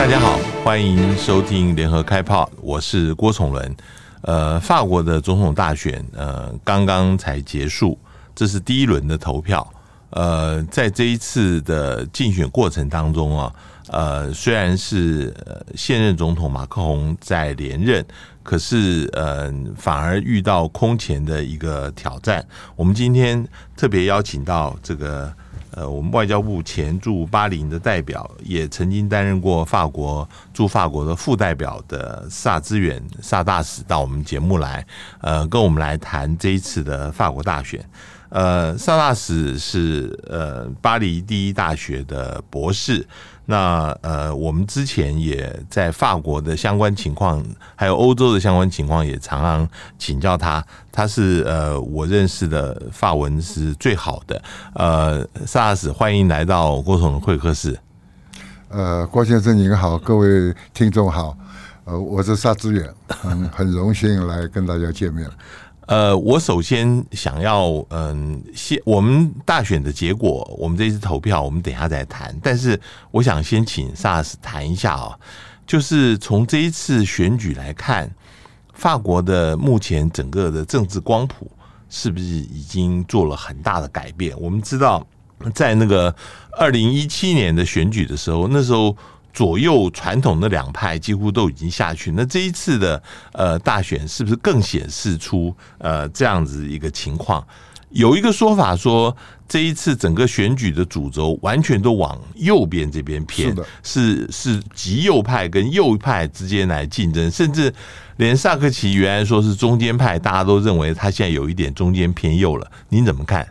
大家好，欢迎收听联合开炮，我是郭崇伦。呃，法国的总统大选，呃，刚刚才结束，这是第一轮的投票。呃，在这一次的竞选过程当中啊，呃，虽然是现任总统马克宏在连任，可是呃，反而遇到空前的一个挑战。我们今天特别邀请到这个。呃，我们外交部前驻巴林的代表，也曾经担任过法国驻法国的副代表的萨资远萨大使到我们节目来，呃，跟我们来谈这一次的法国大选。呃，萨大使是呃巴黎第一大学的博士。那呃，我们之前也在法国的相关情况，还有欧洲的相关情况，也常常请教他。他是呃，我认识的法文是最好的。呃，萨斯，欢迎来到郭总的会客室。呃，郭先生您好，各位听众好。呃，我是萨志远，很很荣幸来跟大家见面。呃，我首先想要，嗯，先我们大选的结果，我们这次投票，我们等一下再谈。但是，我想先请萨大使谈一下啊，就是从这一次选举来看，法国的目前整个的政治光谱是不是已经做了很大的改变？我们知道，在那个二零一七年的选举的时候，那时候。左右传统的两派几乎都已经下去，那这一次的呃大选是不是更显示出呃这样子一个情况？有一个说法说，这一次整个选举的主轴完全都往右边这边偏，是是极右派跟右派之间来竞争，甚至连萨克奇原来说是中间派，大家都认为他现在有一点中间偏右了。您怎么看？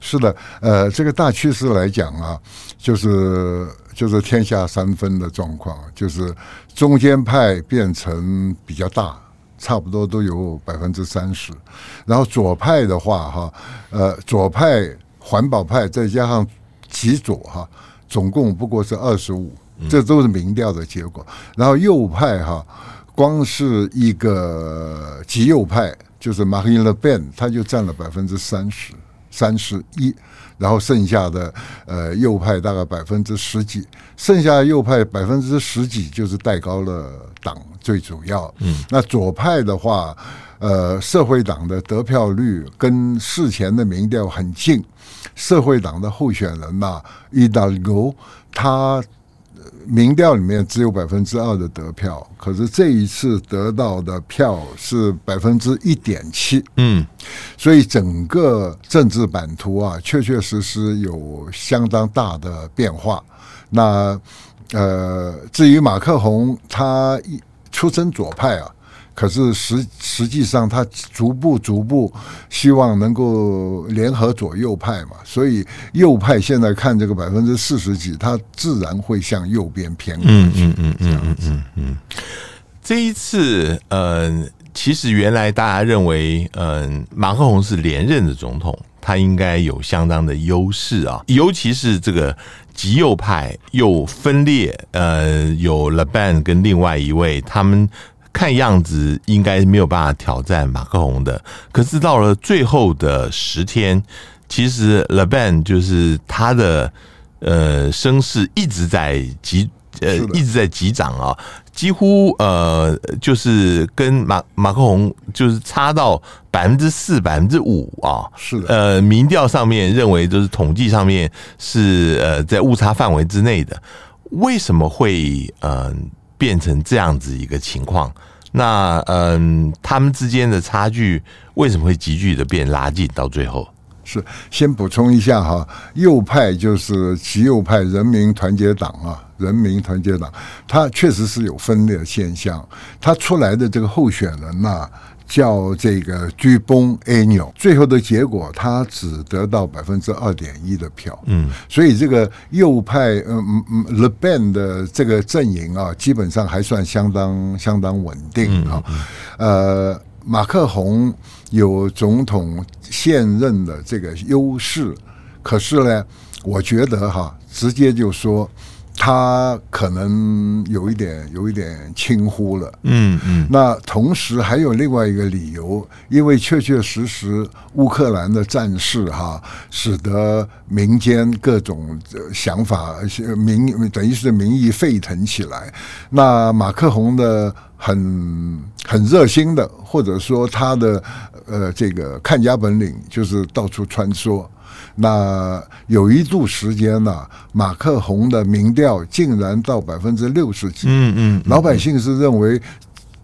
是的，呃，这个大趋势来讲啊，就是。就是天下三分的状况，就是中间派变成比较大，差不多都有百分之三十，然后左派的话，哈，呃，左派环保派再加上极左，哈，总共不过是二十五，这都是民调的结果。然后右派，哈，光是一个极右派，就是 Marine Le Pen，他就占了百分之三十。三十一，然后剩下的呃右派大概百分之十几，剩下的右派百分之十几就是戴高乐党最主要。嗯，那左派的话，呃，社会党的得票率跟事前的民调很近，社会党的候选人呐，Hidalgo 他。民调里面只有百分之二的得票，可是这一次得到的票是百分之一点七，嗯，所以整个政治版图啊，确确实实有相当大的变化。那呃，至于马克宏，他一出身左派啊。可是实实际上，他逐步逐步希望能够联合左右派嘛，所以右派现在看这个百分之四十几，他自然会向右边偏过去。嗯嗯嗯嗯嗯嗯嗯。这一次，嗯、呃，其实原来大家认为，嗯、呃，马克宏是连任的总统，他应该有相当的优势啊，尤其是这个极右派又分裂，呃，有 Le Pen 跟另外一位他们。看样子应该没有办法挑战马克宏的，可是到了最后的十天，其实 Le Pen 就是他的呃声势一直在急呃一直在急涨啊，几乎呃就是跟马马克宏就是差到百分之四百分之五啊，是的，呃民调上面认为就是统计上面是呃在误差范围之内的，为什么会呃？变成这样子一个情况，那嗯，他们之间的差距为什么会急剧的变拉近到最后？是先补充一下哈，右派就是极右派人民团结党啊，人民团结党，它确实是有分裂现象，它出来的这个候选人呢、叫这个居崩 A 纽，最后的结果他只得到百分之二点一的票，嗯，所以这个右派，嗯嗯嗯，Le Pen 的这个阵营啊，基本上还算相当相当稳定啊，呃，马克宏有总统现任的这个优势，可是呢，我觉得哈，直接就说。他可能有一点有一点轻忽了，嗯嗯。那同时还有另外一个理由，因为确确实实乌克兰的战事哈，使得民间各种想法民等于是民意沸腾起来。那马克宏的很很热心的，或者说他的呃这个看家本领就是到处穿梭。那有一度时间呢、啊，马克宏的民调竟然到百分之六十几。嗯嗯，老百姓是认为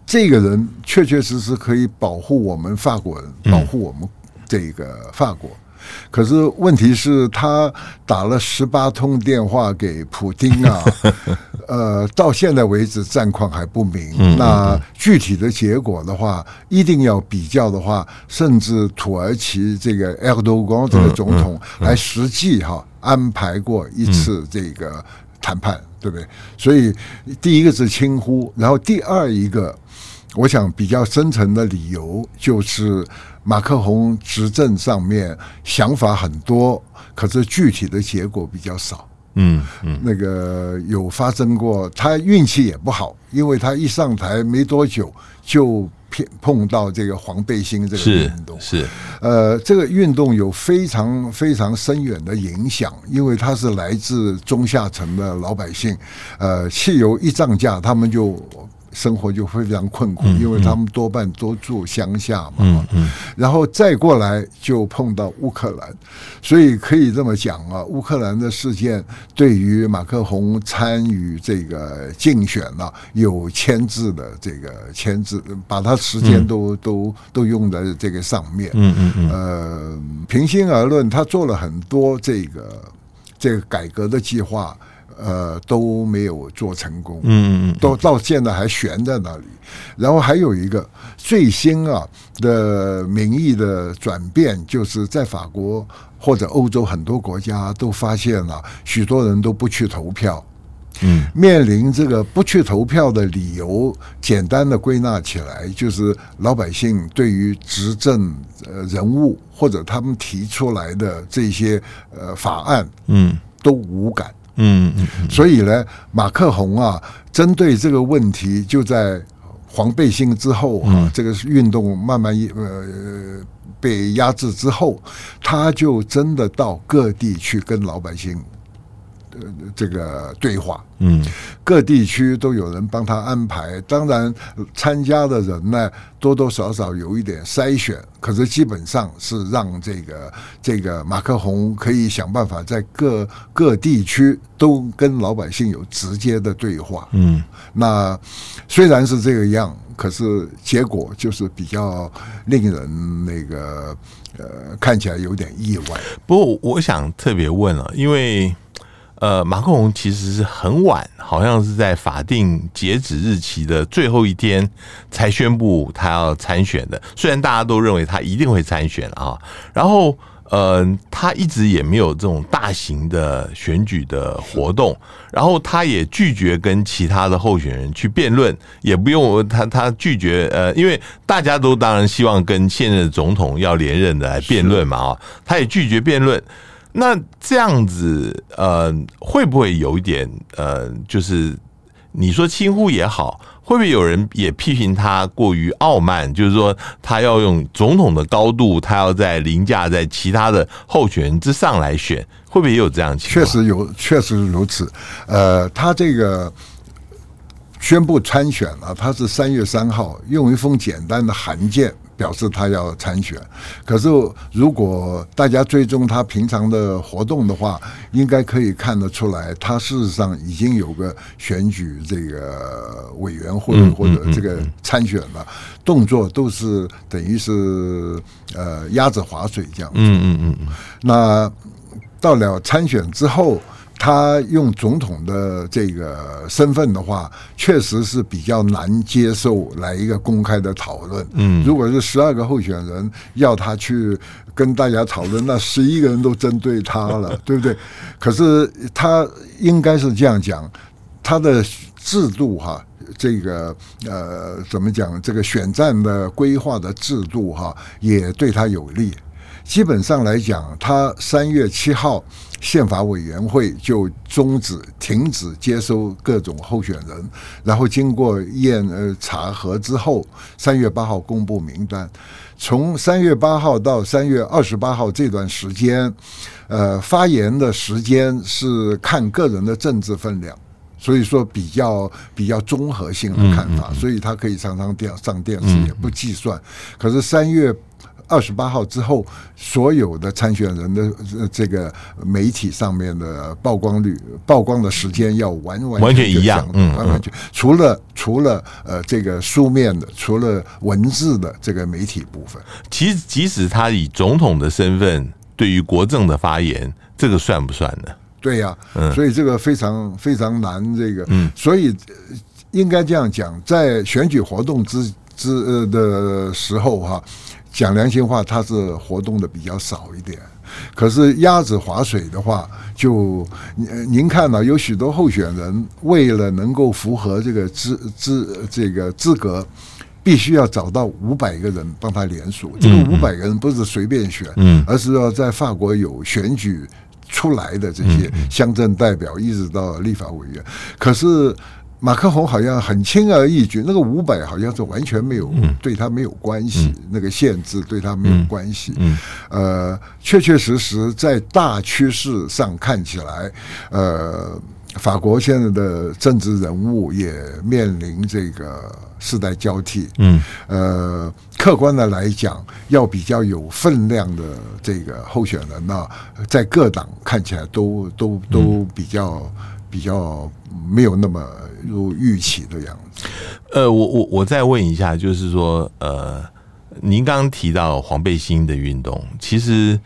这个人确确实实可以保护我们法国人，保护我们这个法国。可是问题是，他打了十八通电话给普京啊，呃，到现在为止战况还不明。那具体的结果的话，一定要比较的话，甚至土耳其这个埃尔多安这个总统还实际哈安排过一次这个谈判，对不对？所以第一个是轻忽，然后第二一个，我想比较深层的理由就是。马克宏执政上面想法很多，可是具体的结果比较少。嗯嗯，那个有发生过，他运气也不好，因为他一上台没多久就碰碰到这个黄背心这个运动。是，是呃，这个运动有非常非常深远的影响，因为它是来自中下层的老百姓。呃，汽油一涨价，他们就。生活就非常困苦，因为他们多半都住乡下嘛。嗯嗯，然后再过来就碰到乌克兰，所以可以这么讲啊，乌克兰的事件对于马克宏参与这个竞选呢，有牵制的这个牵制，把他时间都都都用在这个上面。嗯嗯嗯。呃，平心而论，他做了很多这个这个改革的计划。呃，都没有做成功，嗯嗯，都到现在还悬在那里。然后还有一个最新啊的民意的转变，就是在法国或者欧洲很多国家都发现了，许多人都不去投票。嗯，面临这个不去投票的理由，简单的归纳起来，就是老百姓对于执政呃人物或者他们提出来的这些呃法案，嗯，都无感。嗯嗯，所以呢，马克宏啊，针对这个问题，就在黄背心之后啊，嗯、这个运动慢慢呃被压制之后，他就真的到各地去跟老百姓。这个对话，嗯，各地区都有人帮他安排。当然，参加的人呢，多多少少有一点筛选，可是基本上是让这个这个马克宏可以想办法在各各地区都跟老百姓有直接的对话。嗯，那虽然是这个样，可是结果就是比较令人那个呃看起来有点意外。不过，我想特别问了，因为。呃，马克龙其实是很晚，好像是在法定截止日期的最后一天才宣布他要参选的。虽然大家都认为他一定会参选啊，然后呃，他一直也没有这种大型的选举的活动，然后他也拒绝跟其他的候选人去辩论，也不用他他拒绝呃，因为大家都当然希望跟现任总统要连任的来辩论嘛啊，他也拒绝辩论。那这样子，呃，会不会有一点，呃，就是你说轻忽也好，会不会有人也批评他过于傲慢？就是说，他要用总统的高度，他要在凌驾在其他的候选人之上来选，会不会也有这样情况？确实有，确实如此。呃，他这个宣布参选了，他是三月三号用一封简单的函件。表示他要参选，可是如果大家追踪他平常的活动的话，应该可以看得出来，他事实上已经有个选举这个委员会或者这个参选了，动作都是等于是呃鸭子划水这样子。嗯嗯嗯嗯。那到了参选之后。他用总统的这个身份的话，确实是比较难接受来一个公开的讨论。嗯，如果是十二个候选人要他去跟大家讨论，那十一个人都针对他了，对不对？可是他应该是这样讲，他的制度哈，这个呃，怎么讲？这个选战的规划的制度哈，也对他有利。基本上来讲，他三月七号宪法委员会就终止、停止接收各种候选人，然后经过验呃查核之后，三月八号公布名单。从三月八号到三月二十八号这段时间，呃，发言的时间是看个人的政治分量，所以说比较比较综合性的看法，所以他可以常常电上电视也不计算。可是三月二十八号之后，所有的参选人的这个媒体上面的曝光率、曝光的时间要完完完全一样，嗯，完完全除了除了呃这个书面的，除了文字的这个媒体部分，其实即使他以总统的身份对于国政的发言，这个算不算呢？对呀，嗯，所以这个非常非常难，这个，嗯，所以应该这样讲，在选举活动之之呃的时候哈。讲良心话，他是活动的比较少一点。可是鸭子划水的话，就您看到有许多候选人为了能够符合这个资资这个资格，必须要找到五百个人帮他联署。这个五百个人不是随便选，而是要在法国有选举出来的这些乡镇代表，一直到立法委员。可是。马克宏好像很轻而易举，那个五百好像是完全没有对他没有关系，那个限制对他没有关系。呃，确确实实在大趋势上看起来，呃，法国现在的政治人物也面临这个世代交替。嗯，呃，客观的来讲，要比较有分量的这个候选人呢，在各党看起来都都都比较比较没有那么。如预期的样子。呃，我我我再问一下，就是说，呃，您刚刚提到黄背心的运动，其实，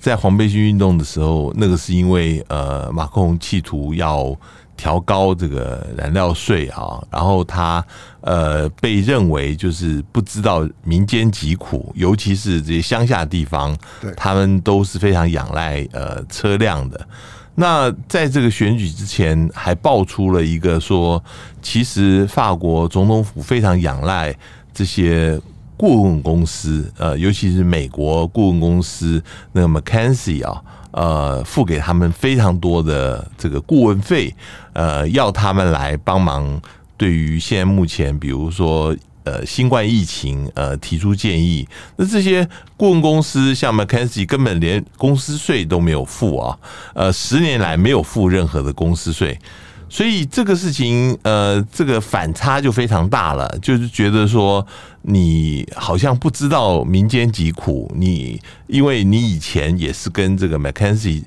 在黄背心运动的时候，那个是因为呃，马克龙企图要调高这个燃料税啊，然后他呃被认为就是不知道民间疾苦，尤其是这些乡下地方，对他们都是非常仰赖呃车辆的。那在这个选举之前，还爆出了一个说，其实法国总统府非常仰赖这些顾问公司，呃，尤其是美国顾问公司那个 McKinsey 啊，呃，付给他们非常多的这个顾问费，呃，要他们来帮忙，对于现在目前，比如说。呃，新冠疫情，呃，提出建议。那这些顾问公司，像 McKinsey，根本连公司税都没有付啊，呃，十年来没有付任何的公司税。所以这个事情，呃，这个反差就非常大了，就是觉得说你好像不知道民间疾苦，你因为你以前也是跟这个 McKenzie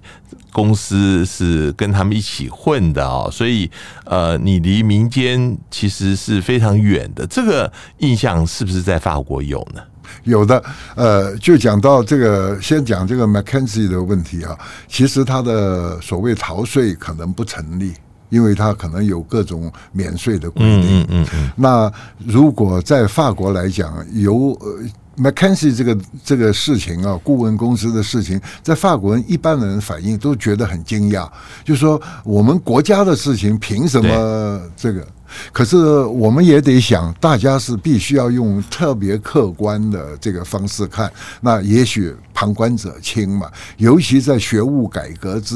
公司是跟他们一起混的啊，所以呃，你离民间其实是非常远的。这个印象是不是在法国有呢？有的，呃，就讲到这个，先讲这个 McKenzie 的问题啊，其实他的所谓逃税可能不成立。因为他可能有各种免税的规定。嗯嗯嗯。那如果在法国来讲，由呃 McKinsey 这个这个事情啊，顾问公司的事情，在法国人一般人反应都觉得很惊讶，就是说我们国家的事情凭什么这个？可是我们也得想，大家是必须要用特别客观的这个方式看。那也许旁观者清嘛，尤其在学务改革之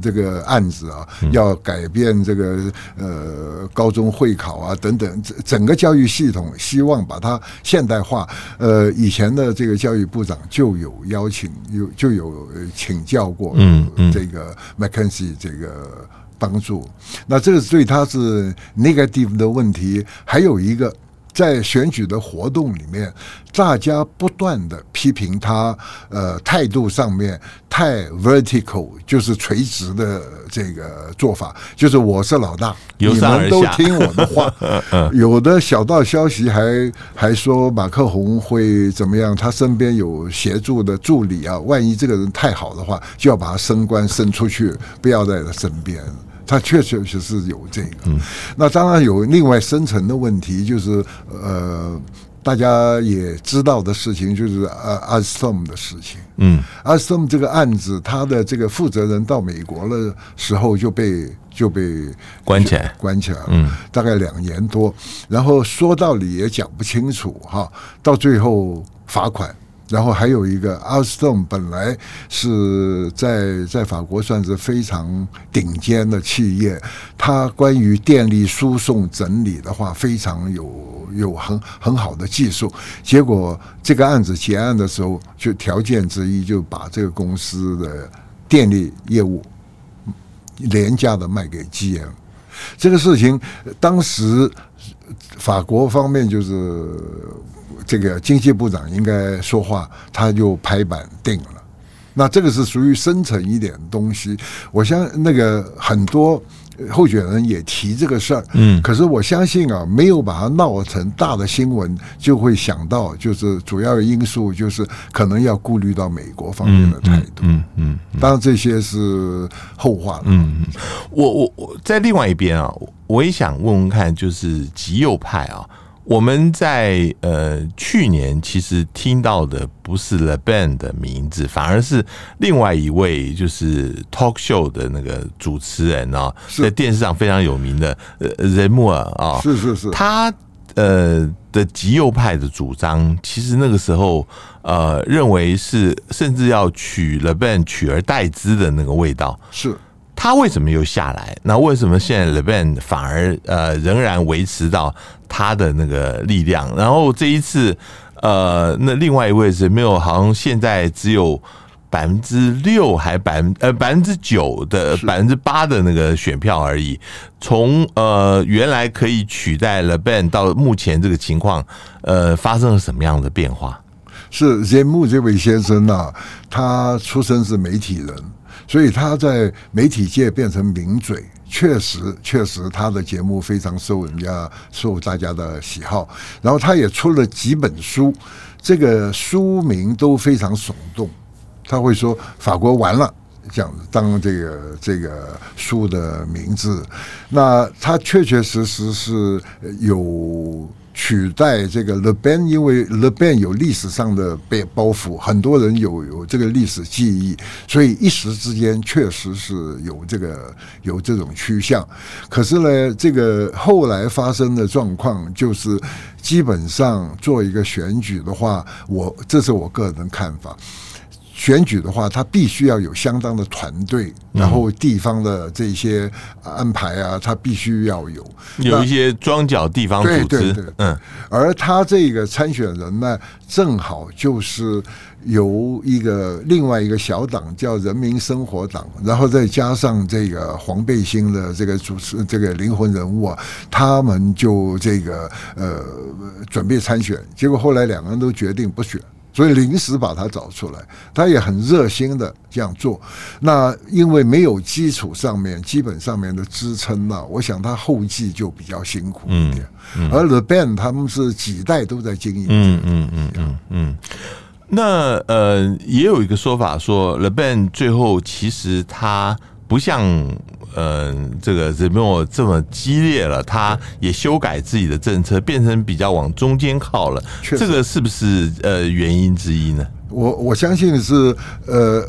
这个案子啊，要改变这个呃高中会考啊等等，整个教育系统希望把它现代化。呃，以前的这个教育部长就有邀请，有就有请教过嗯这个 McKinsey 这个。帮助，那这个对他是 negative 的问题。还有一个，在选举的活动里面，大家不断的批评他，呃，态度上面太 vertical，就是垂直的这个做法，就是我是老大，你们都听我的话。有的小道消息还还说马克宏会怎么样，他身边有协助的助理啊，万一这个人太好的话，就要把他升官升出去，不要在他身边。他确确实实是有这个，那当然有另外深层的问题，就是呃，大家也知道的事情，就是呃，Alstom 的事情。嗯，Alstom 这个案子，他的这个负责人到美国的时候就被就被关起来，关起来了，嗯，大概两年多，然后说道理也讲不清楚哈，到最后罚款。然后还有一个阿斯顿本来是在在法国算是非常顶尖的企业，它关于电力输送整理的话，非常有有很很好的技术。结果这个案子结案的时候，就条件之一就把这个公司的电力业务廉价的卖给 GM。这个事情当时法国方面就是。这个经济部长应该说话，他就拍板定了。那这个是属于深层一点东西。我相那个很多候选人也提这个事儿，嗯，可是我相信啊，没有把它闹成大的新闻，就会想到就是主要的因素就是可能要顾虑到美国方面的态度，嗯嗯，当然这些是后话了。嗯嗯，我我我在另外一边啊，我也想问问看，就是极右派啊。我们在呃去年其实听到的不是 l e b a n 的名字，反而是另外一位就是 talk show 的那个主持人啊，在电视上非常有名的呃人物啊，是是是，他呃的极右派的主张，其实那个时候呃认为是甚至要取 l e b a n 取而代之的那个味道。是。他为什么又下来？那为什么现在 l e b e n 反而呃仍然维持到他的那个力量？然后这一次呃，那另外一位是没有，好像现在只有百分之六还百分呃百分之九的百分之八的那个选票而已。从呃原来可以取代 Le Pen 到目前这个情况，呃发生了什么样的变化？是 Zemmour 这位先生啊，他出身是媒体人。所以他在媒体界变成名嘴，确实确实他的节目非常受人家受大家的喜好。然后他也出了几本书，这个书名都非常耸动。他会说法国完了，这样子当这个这个书的名字。那他确确实实是有。取代这个 Leban，因为 Leban 有历史上的背包袱，很多人有有这个历史记忆，所以一时之间确实是有这个有这种趋向。可是呢，这个后来发生的状况就是，基本上做一个选举的话，我这是我个人的看法。选举的话，他必须要有相当的团队，然后地方的这些安排啊，他必须要有有一些庄脚地方组织。对对对，嗯。而他这个参选人呢，正好就是由一个另外一个小党叫人民生活党，然后再加上这个黄背心的这个主持这个灵魂人物啊，他们就这个呃准备参选，结果后来两个人都决定不选。所以临时把他找出来，他也很热心的这样做。那因为没有基础上面、基本上面的支撑呢，我想他后继就比较辛苦一点。嗯嗯、而 Le Band 他们是几代都在经营。嗯嗯嗯嗯嗯。那呃，也有一个说法说，The Band 最后其实他不像。嗯，这个是没有这么激烈了，他也修改自己的政策，变成比较往中间靠了。这个是不是呃原因之一呢？我我相信是呃，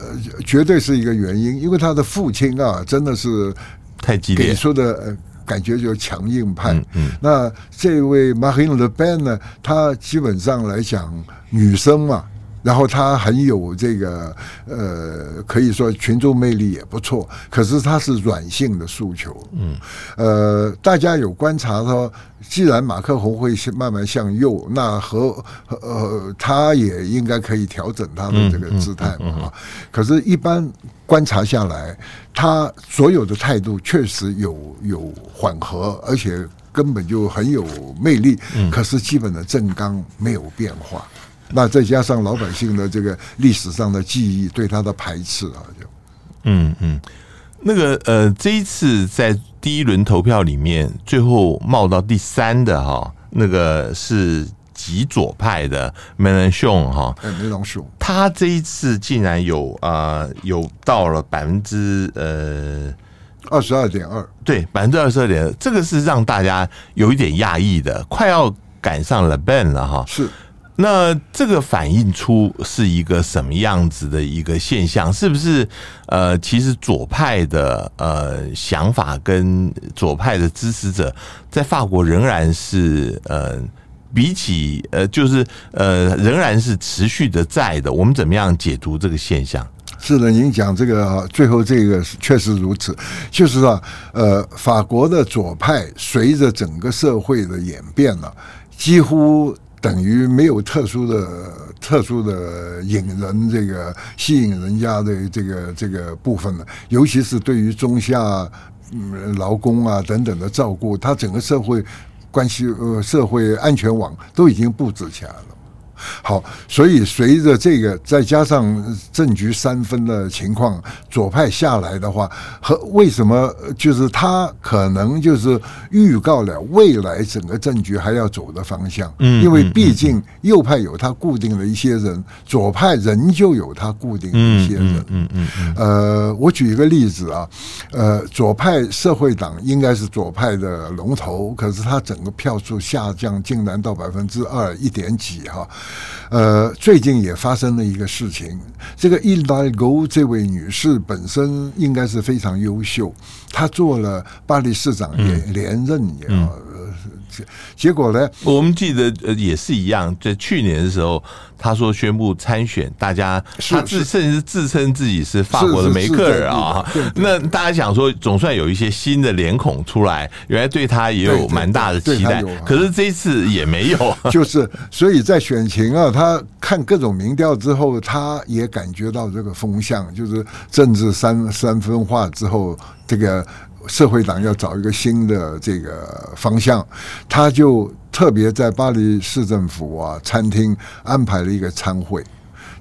绝对是一个原因，因为他的父亲啊，真的是太激烈，给出的感觉就是强硬派。嗯，嗯，那这位 Marine Le Pen 呢，他基本上来讲，女生嘛。然后他很有这个呃，可以说群众魅力也不错。可是他是软性的诉求，嗯，呃，大家有观察说，既然马克宏会慢慢向右，那和呃，他也应该可以调整他的这个姿态嘛。可是，一般观察下来，他所有的态度确实有有缓和，而且根本就很有魅力。可是，基本的政纲没有变化。那再加上老百姓的这个历史上的记忆对他的排斥啊，就嗯嗯，那个呃，这一次在第一轮投票里面，最后冒到第三的哈，那个是极左派的梅兰雄哈，梅兰雄，他这一次竟然有啊、呃、有到了百分之呃二十二点二，对，百分之二十二点二，这个是让大家有一点讶异的，快要赶上了 Ben 了哈，是。那这个反映出是一个什么样子的一个现象？是不是呃，其实左派的呃想法跟左派的支持者在法国仍然是呃比起呃，就是呃，仍然是持续的在的。我们怎么样解读这个现象？是的，您讲这个最后这个确实如此，就是说，呃，法国的左派随着整个社会的演变了，几乎等于没有特殊的、特殊的引人这个吸引人家的这个这个部分了，尤其是对于中下嗯劳工啊等等的照顾，他整个社会关系呃社会安全网都已经布置起来了。好，所以随着这个，再加上政局三分的情况，左派下来的话，和为什么就是他可能就是预告了未来整个政局还要走的方向。嗯，因为毕竟右派有他固定的一些人，左派仍旧有他固定的一些人。嗯嗯嗯。呃，我举一个例子啊，呃，左派社会党应该是左派的龙头，可是他整个票数下降，竟然到百分之二一点几哈。呃，最近也发生了一个事情。这个 Hidalgo 这位女士本身应该是非常优秀，她做了巴黎市长也连任也。嗯嗯结果呢？我们记得呃也是一样，在去年的时候，他说宣布参选，大家他自甚至是自称自己是法国的梅克尔啊。那大家想说，总算有一些新的脸孔出来，原来对他也有蛮大的期待。可是这一次也没有，就是所以在选情啊，他看各种民调之后，他也感觉到这个风向，就是政治三三分化之后，这个。社会党要找一个新的这个方向，他就特别在巴黎市政府啊餐厅安排了一个餐会，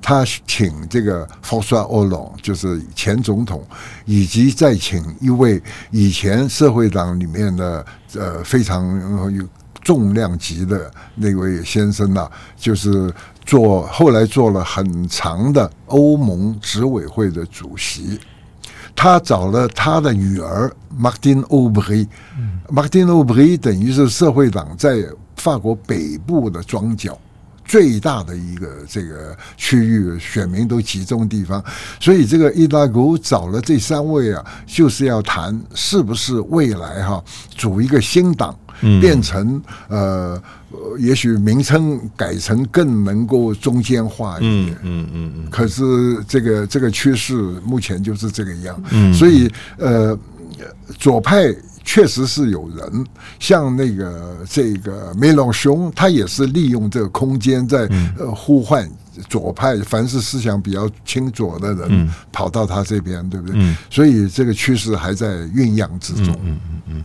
他请这个 fa sol sol 就是前总统，以及再请一位以前社会党里面的呃非常有重量级的那位先生呐、就是做后来做了很长的欧盟执委会的主席。他找了他的女儿马丁欧布利马丁欧布利等于是社会党在法国北部的庄角最大的一个这个区域，选民都集中地方，所以这个伊达古找了这三位啊，就是要谈是不是未来哈组一个新党。变成呃，也许名称改成更能够中间化一点。嗯嗯嗯。可是这个这个趋势目前就是这个样。嗯。所以呃，左派确实是有人，像那个这个梅隆雄，他也是利用这个空间在呃呼唤左派，凡是思想比较清左的人跑到他这边，对不对？嗯。所以这个趋势还在酝酿之中。嗯嗯嗯。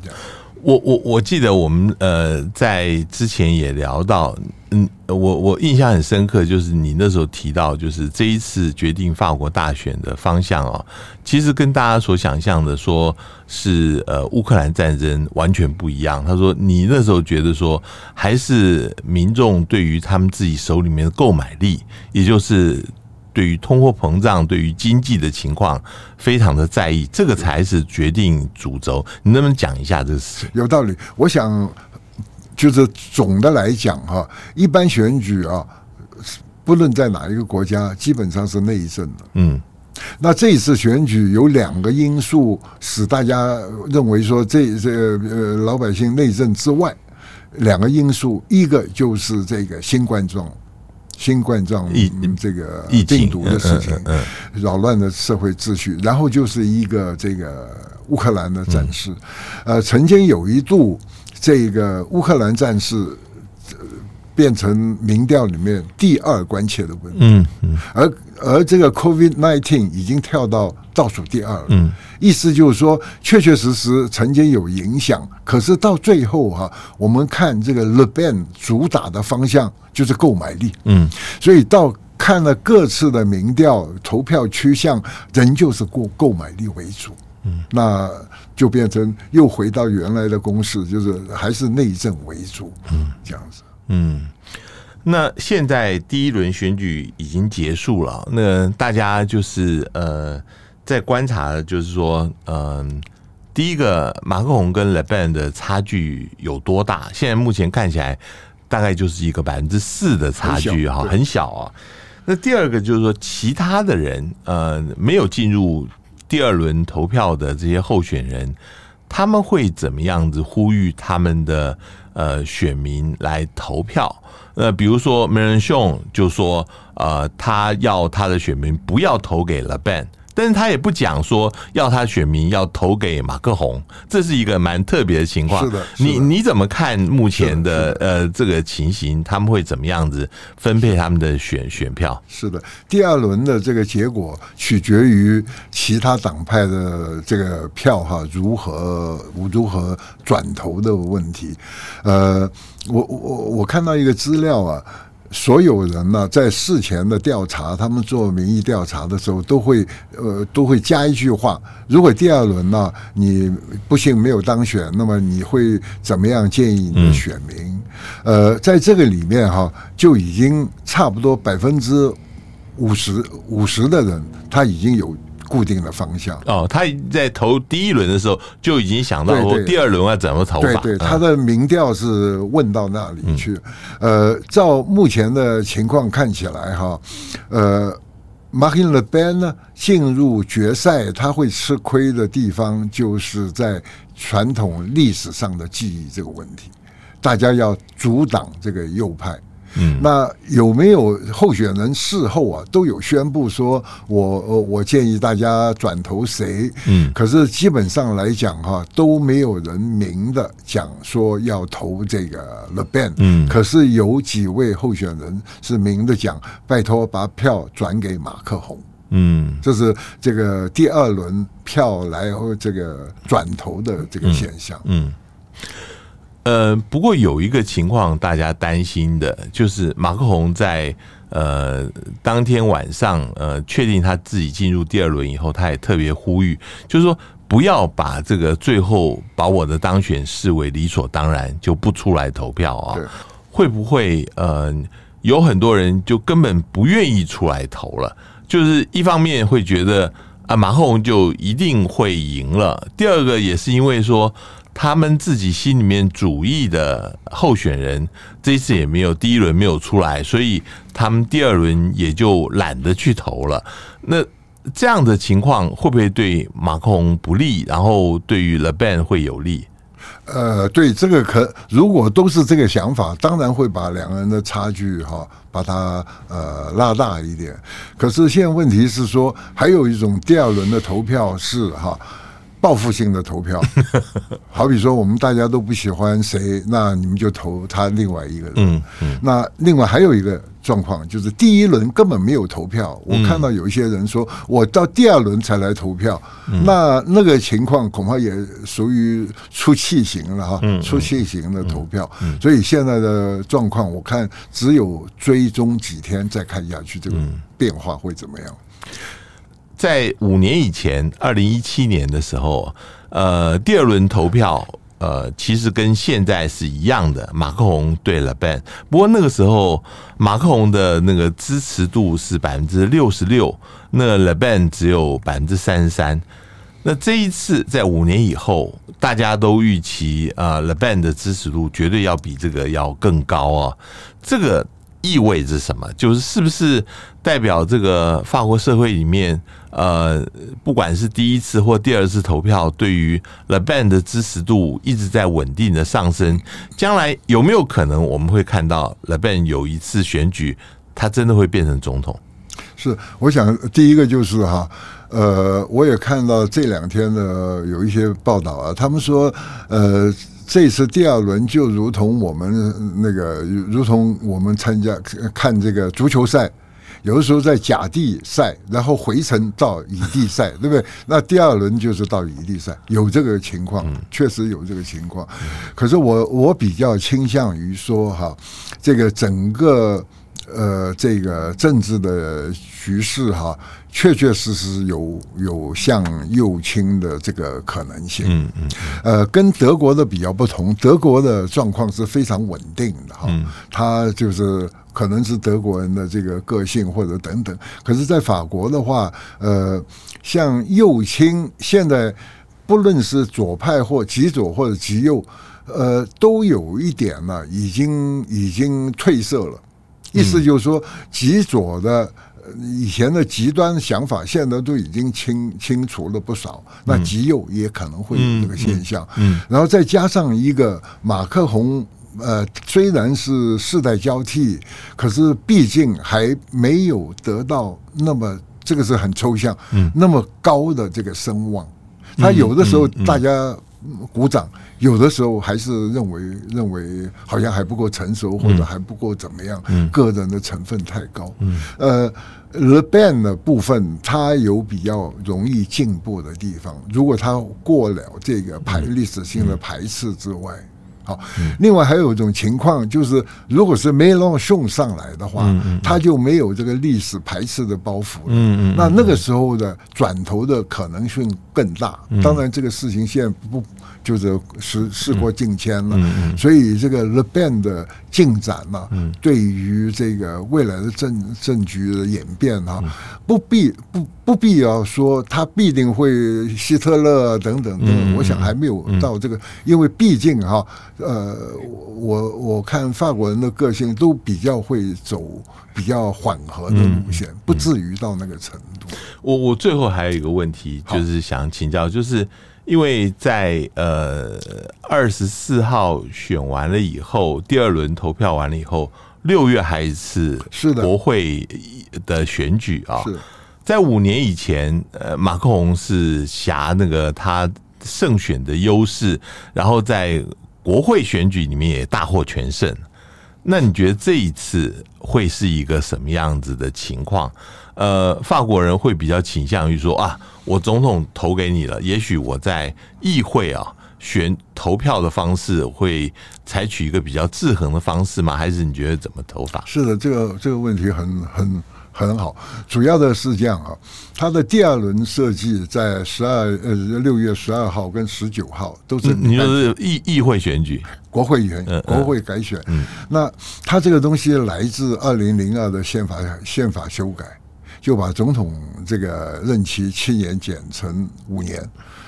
我我我记得我们呃在之前也聊到，嗯，我我印象很深刻，就是你那时候提到，就是这一次决定法国大选的方向啊，其实跟大家所想象的说是呃乌克兰战争完全不一样。他说你那时候觉得说，还是民众对于他们自己手里面的购买力，也就是。对于通货膨胀，对于经济的情况，非常的在意，这个才是决定主轴。你能不能讲一下这个事情？有道理。我想，就是总的来讲哈，一般选举啊，不论在哪一个国家，基本上是内政的。嗯，那这一次选举有两个因素使大家认为说这这呃老百姓内政之外，两个因素，一个就是这个新冠状。新冠状这个病毒的事情，扰乱了社会秩序。然后就是一个这个乌克兰的战事，呃，曾经有一度，这个乌克兰战事变成民调里面第二关切的问题。嗯嗯，而而这个 COVID nineteen 已经跳到倒数第二了。嗯，意思就是说，确确实实曾经有影响，可是到最后哈，我们看这个 l e b a n 主打的方向就是购买力。嗯，所以到看了各次的民调投票趋向，仍旧是过购买力为主。嗯，那就变成又回到原来的公式，就是还是内政为主。嗯，这样子。嗯。那现在第一轮选举已经结束了，那大家就是呃在观察，就是说，嗯、呃，第一个马克宏跟勒班的差距有多大？现在目前看起来大概就是一个百分之四的差距哈，很小啊。那第二个就是说，其他的人呃没有进入第二轮投票的这些候选人，他们会怎么样子呼吁他们的呃选民来投票？呃，比如说梅仁雄就说，呃，他要他的选民不要投给了 Ben。但是他也不讲说要他选民要投给马克宏，这是一个蛮特别的情况。是的，你你怎么看目前的呃这个情形？他们会怎么样子分配他们的选选票？是的，第二轮的这个结果取决于其他党派的这个票哈如何如何转投的问题。呃，我我我看到一个资料啊。所有人呢，在事前的调查，他们做民意调查的时候，都会呃都会加一句话：如果第二轮呢，你不幸没有当选，那么你会怎么样建议你的选民？呃，在这个里面哈，就已经差不多百分之五十五十的人，他已经有。固定的方向哦，他在投第一轮的时候就已经想到说第二轮要怎么投法。对对，他的民调是问到那里去。呃，照目前的情况看起来哈，呃，Marine Le Pen 呢进入决赛，他会吃亏的地方就是在传统历史上的记忆这个问题，大家要阻挡这个右派。嗯，那有没有候选人事后啊都有宣布说我我建议大家转投谁？嗯，可是基本上来讲哈都没有人明的讲说要投这个 leben 嗯，可是有几位候选人是明的讲，拜托把票转给马克宏。嗯，这是这个第二轮票来后这个转投的这个现象。嗯。呃，不过有一个情况大家担心的，就是马克宏在呃当天晚上呃确定他自己进入第二轮以后，他也特别呼吁，就是说不要把这个最后把我的当选视为理所当然，就不出来投票啊？会不会呃有很多人就根本不愿意出来投了？就是一方面会觉得啊马克龙就一定会赢了，第二个也是因为说。他们自己心里面主义的候选人这次也没有第一轮没有出来，所以他们第二轮也就懒得去投了。那这样的情况会不会对马克龙不利？然后对于 Le Pen 会有利？呃，对这个可如果都是这个想法，当然会把两个人的差距哈把它呃拉大一点。可是现在问题是说，还有一种第二轮的投票是哈。报复性的投票，好比说我们大家都不喜欢谁，那你们就投他另外一个人。嗯嗯。那另外还有一个状况，就是第一轮根本没有投票。我看到有一些人说，我到第二轮才来投票，那那个情况恐怕也属于出气型了哈，出气型的投票。所以现在的状况，我看只有追踪几天再看下去，这个变化会怎么样？在五年以前，二零一七年的时候，呃，第二轮投票，呃，其实跟现在是一样的，马克宏对 Le Pen。不过那个时候，马克宏的那个支持度是百分之六十六，那 Le Ben 只有百分之三十三。那这一次在五年以后，大家都预期啊，Le Ben 的支持度绝对要比这个要更高啊，这个。意味着什么？就是是不是代表这个法国社会里面，呃，不管是第一次或第二次投票，对于 Le b a n 的支持度一直在稳定的上升。将来有没有可能我们会看到 Le b a n 有一次选举，他真的会变成总统？是，我想第一个就是哈，呃，我也看到这两天的有一些报道啊，他们说，呃。这次第二轮就如同我们那个，如同我们参加看这个足球赛，有的时候在甲地赛，然后回程到乙地赛，对不对？那第二轮就是到乙地赛，有这个情况，确实有这个情况。可是我我比较倾向于说哈，这个整个。呃，这个政治的局势哈，确确实实有有向右倾的这个可能性。嗯嗯。呃，跟德国的比较不同，德国的状况是非常稳定的哈。嗯。它就是可能是德国人的这个个性或者等等。可是，在法国的话，呃，像右倾，现在不论是左派或极左或者极右，呃，都有一点呢，已经已经褪色了。意思就是说，极左的以前的极端想法，现在都已经清清除了不少。那极右也可能会有这个现象。嗯，然后再加上一个马克宏，呃，虽然是世代交替，可是毕竟还没有得到那么这个是很抽象，嗯，那么高的这个声望。他有的时候大家鼓掌，有的时候还是认为认为好像还不够成熟，或者还不够怎么样，个人的成分太高。呃，Le Band 的部分，它有比较容易进步的地方。如果它过了这个排历史性的排斥之外。好，另外还有一种情况，就是如果是梅朗雄上来的话，嗯、他就没有这个历史排斥的包袱了。嗯嗯，那那个时候的转头的可能性更大。当然，这个事情现在不。就是时时过境迁了，所以这个 The Band 的进展呢、对于这个未来的政政局的演变啊，嗯、不必不不必要说他必定会希特勒等等等，嗯、我想还没有到这个，嗯、因为毕竟哈、啊，呃，我我看法国人的个性都比较会走比较缓和的路线，嗯、不至于到那个程度。我我最后还有一个问题，就是想请教，就是。因为在呃二十四号选完了以后，第二轮投票完了以后，六月还一次是国会的选举啊。是，在五年以前，呃，马克宏是挟那个他胜选的优势，然后在国会选举里面也大获全胜。那你觉得这一次会是一个什么样子的情况？呃，法国人会比较倾向于说啊。我总统投给你了，也许我在议会啊选投票的方式会采取一个比较制衡的方式吗？还是你觉得怎么投法？是的，这个这个问题很很很好。主要的是这样啊，他的第二轮设计在十二呃六月十二号跟十九号都是你说是议议会选举，国会议员国会改选。嗯，嗯那他这个东西来自二零零二的宪法宪法修改。就把总统这个任期七年减成五年，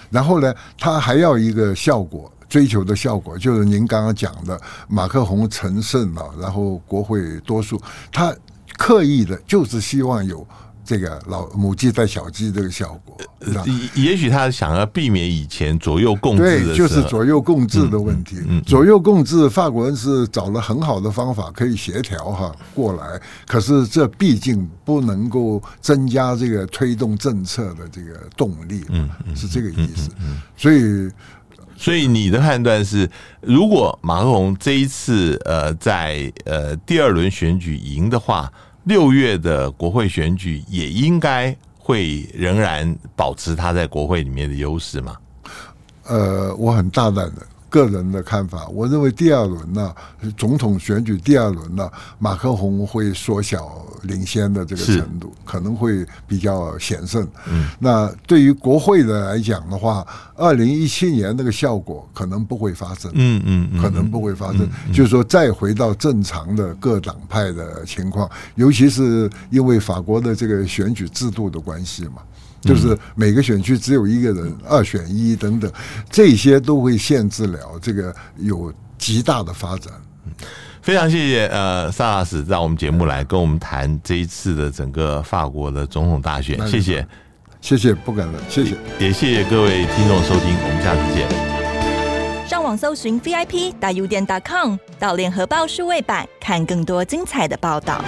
然后呢，他还要一个效果，追求的效果就是您刚刚讲的马克宏成胜了，然后国会多数，他刻意的就是希望有。这个老母鸡带小鸡这个效果，也许他想要避免以前左右共治，对，就是左右共治的问题。嗯左右共治，法国人是找了很好的方法可以协调哈过来，可是这毕竟不能够增加这个推动政策的这个动力，嗯，是这个意思。所以，所以你的判断是，如果马克龙这一次呃在呃第二轮选举赢的话。六月的国会选举也应该会仍然保持他在国会里面的优势吗？呃，我很大胆的。个人的看法，我认为第二轮呢，总统选举第二轮呢，马克宏会缩小领先的这个程度，可能会比较险胜。嗯，那对于国会的来讲的话，二零一七年那个效果可能不会发生。嗯嗯，可能不会发生，就是说再回到正常的各党派的情况，尤其是因为法国的这个选举制度的关系嘛。就是每个选区只有一个人，二选一等等，这些都会限制了这个有极大的发展。非常谢谢呃，萨拉斯让我们节目来跟我们谈这一次的整个法国的总统大选，谢谢，谢谢，不敢了，谢谢，也谢谢各位听众收听，我们下次见。上网搜寻 VIP 大 U 点 .com 到联合报数位版看更多精彩的报道。